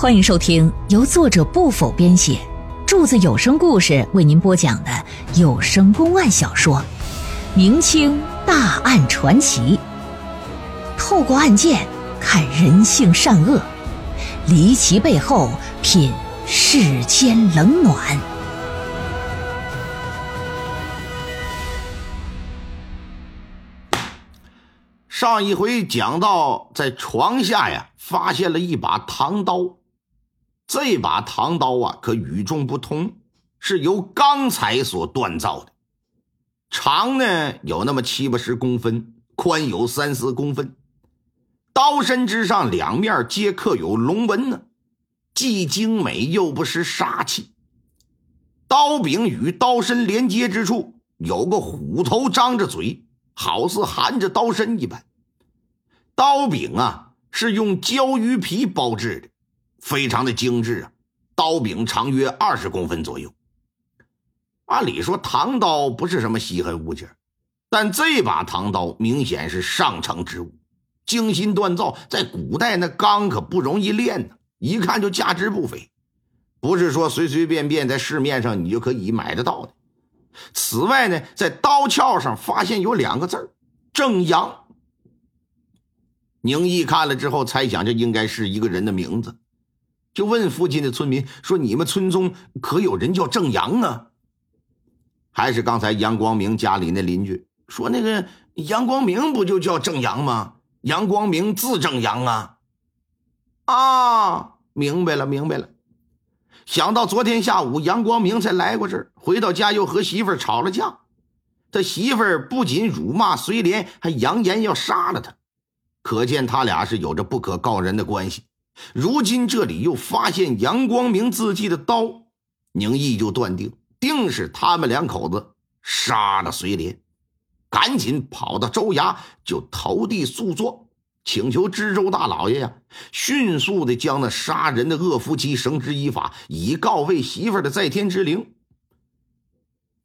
欢迎收听由作者不否编写，柱子有声故事为您播讲的有声公案小说《明清大案传奇》，透过案件看人性善恶，离奇背后品世间冷暖。上一回讲到，在床下呀，发现了一把唐刀。这把唐刀啊，可与众不同，是由钢材所锻造的，长呢有那么七八十公分，宽有三四公分，刀身之上两面皆刻有龙纹呢，既精美又不失杀气。刀柄与刀身连接之处有个虎头张着嘴，好似含着刀身一般。刀柄啊是用鲛鱼皮包制的。非常的精致啊，刀柄长约二十公分左右。按理说唐刀不是什么稀罕物件，但这把唐刀明显是上乘之物，精心锻造。在古代那钢可不容易炼呢，一看就价值不菲，不是说随随便便在市面上你就可以买得到的。此外呢，在刀鞘上发现有两个字正阳”。宁毅看了之后，猜想这应该是一个人的名字。就问附近的村民说：“你们村中可有人叫正阳啊？”还是刚才杨光明家里那邻居说：“那个杨光明不就叫正阳吗？杨光明字正阳啊。”啊，明白了，明白了。想到昨天下午杨光明才来过这儿，回到家又和媳妇儿吵了架，他媳妇儿不仅辱骂随莲，还扬言要杀了他，可见他俩是有着不可告人的关系。如今这里又发现杨光明自己的刀，宁毅就断定定是他们两口子杀了随林，赶紧跑到州衙就投递诉状，请求知州大老爷呀，迅速的将那杀人的恶夫妻绳之以法，以告慰媳妇的在天之灵。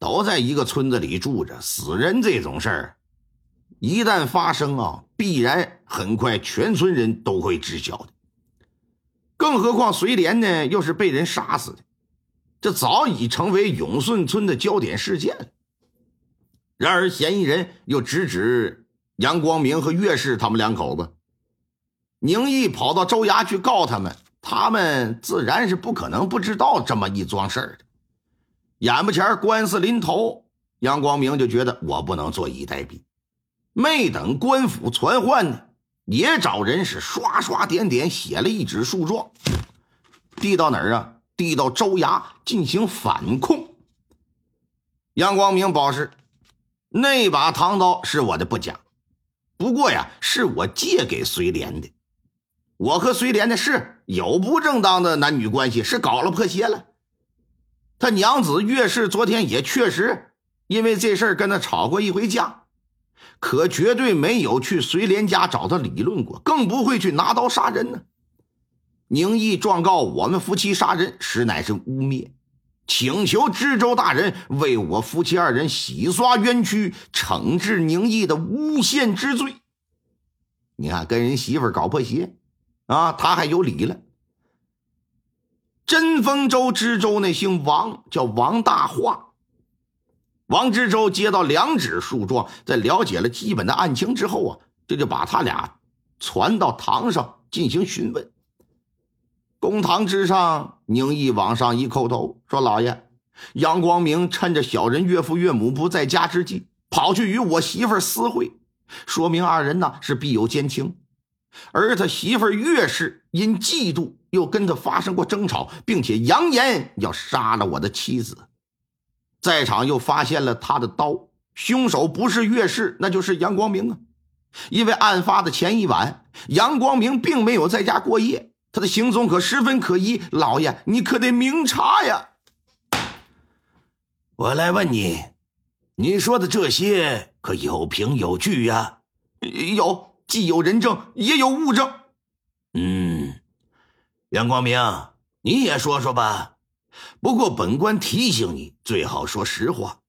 都在一个村子里住着，死人这种事儿，一旦发生啊，必然很快全村人都会知晓的。更何况随莲呢，又是被人杀死的，这早已成为永顺村的焦点事件。然而嫌疑人又直指杨光明和岳氏他们两口子。宁毅跑到州衙去告他们，他们自然是不可能不知道这么一桩事儿的。眼巴前官司临头，杨光明就觉得我不能坐以待毙，没等官府传唤呢。也找人是刷刷点点写了一纸诉状，递到哪儿啊？递到州衙进行反控。杨光明保释，那把唐刀是我的不假，不过呀，是我借给随莲的。我和随莲的是有不正当的男女关系，是搞了破鞋了。他娘子岳氏昨天也确实因为这事跟他吵过一回架。可绝对没有去随莲家找他理论过，更不会去拿刀杀人呢。宁毅状告我们夫妻杀人，实乃是污蔑，请求知州大人为我夫妻二人洗刷冤屈，惩治宁毅的诬陷之罪。你看，跟人媳妇搞破鞋，啊，他还有理了。真丰州知州那姓王，叫王大化。王知州接到两纸诉状，在了解了基本的案情之后啊，这就把他俩传到堂上进行询问。公堂之上，宁毅往上一叩头，说：“老爷，杨光明趁着小人岳父岳母不在家之际，跑去与我媳妇私会，说明二人呢是必有奸情。而他媳妇岳氏因嫉妒，又跟他发生过争吵，并且扬言要杀了我的妻子。”在场又发现了他的刀，凶手不是岳氏，那就是杨光明啊！因为案发的前一晚，杨光明并没有在家过夜，他的行踪可十分可疑。老爷，你可得明察呀！我来问你，你说的这些可有凭有据呀？有，既有人证，也有物证。嗯，杨光明，你也说说吧。不过，本官提醒你，最好说实话。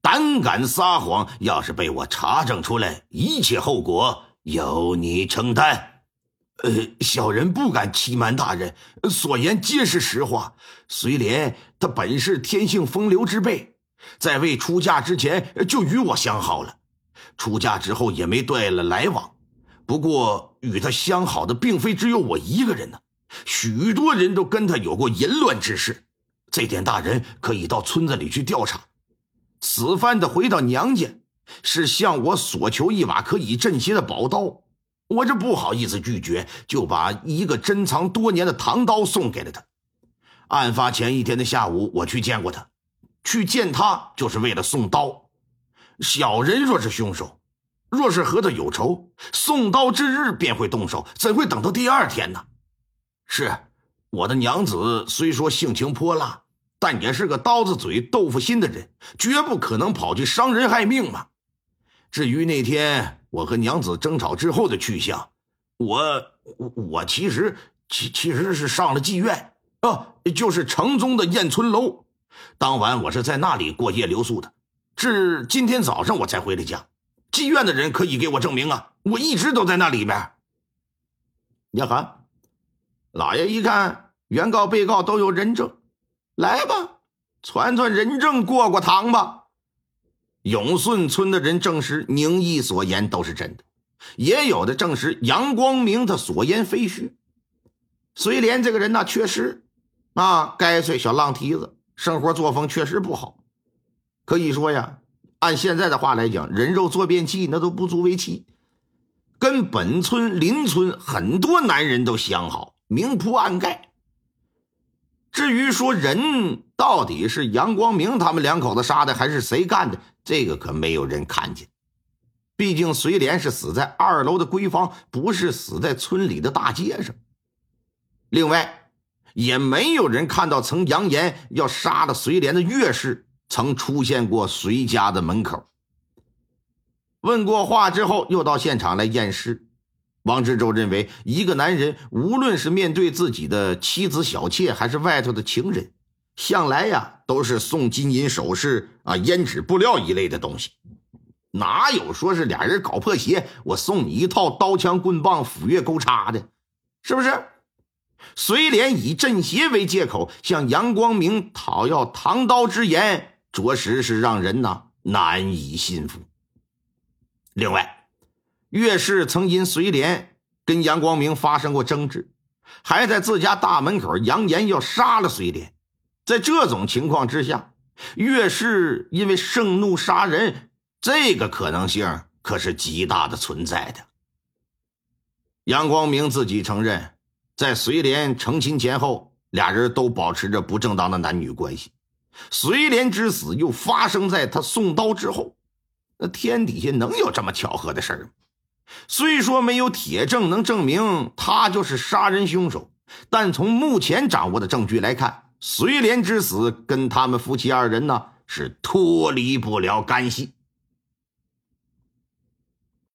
胆敢撒谎，要是被我查证出来，一切后果由你承担。呃，小人不敢欺瞒大人，所言皆是实话。随莲他本是天性风流之辈，在未出嫁之前就与我相好了，出嫁之后也没断了来往。不过与他相好的并非只有我一个人呢，许多人都跟他有过淫乱之事。这点大人可以到村子里去调查。此番的回到娘家，是向我索求一把可以镇邪的宝刀。我这不好意思拒绝，就把一个珍藏多年的唐刀送给了他。案发前一天的下午，我去见过他，去见他就是为了送刀。小人若是凶手，若是和他有仇，送刀之日便会动手，怎会等到第二天呢？是我的娘子虽说性情泼辣，但也是个刀子嘴豆腐心的人，绝不可能跑去伤人害命嘛。至于那天。我和娘子争吵之后的去向，我我我其实其其实是上了妓院啊，就是城中的燕村楼。当晚我是在那里过夜留宿的，至今天早上我才回的家。妓院的人可以给我证明啊，我一直都在那里边。呀哈，老爷一看原告被告都有人证，来吧，传传人证过过堂吧。永顺村的人证实宁毅所言都是真的，也有的证实杨光明他所言非虚。随莲这个人呢，确实啊，该岁小浪蹄子，生活作风确实不好。可以说呀，按现在的话来讲，人肉做便器那都不足为奇。跟本村邻村很多男人都相好，明铺暗盖。至于说人到底是杨光明他们两口子杀的，还是谁干的？这个可没有人看见，毕竟随莲是死在二楼的闺房，不是死在村里的大街上。另外，也没有人看到曾扬言要杀了随莲的岳氏曾出现过随家的门口。问过话之后，又到现场来验尸。王志洲认为，一个男人无论是面对自己的妻子小妾，还是外头的情人。向来呀，都是送金银首饰啊、胭脂布料一类的东西，哪有说是俩人搞破鞋，我送你一套刀枪棍棒、斧钺钩叉的，是不是？随莲以镇邪为借口向杨光明讨要唐刀之言，着实是让人呐难以信服。另外，岳氏曾因随莲跟杨光明发生过争执，还在自家大门口扬言要杀了随莲。在这种情况之下，岳氏因为盛怒杀人，这个可能性可是极大的存在的。杨光明自己承认，在随莲成亲前后，俩人都保持着不正当的男女关系。随莲之死又发生在他送刀之后，那天底下能有这么巧合的事儿吗？虽说没有铁证能证明他就是杀人凶手，但从目前掌握的证据来看。随莲之死跟他们夫妻二人呢是脱离不了干系。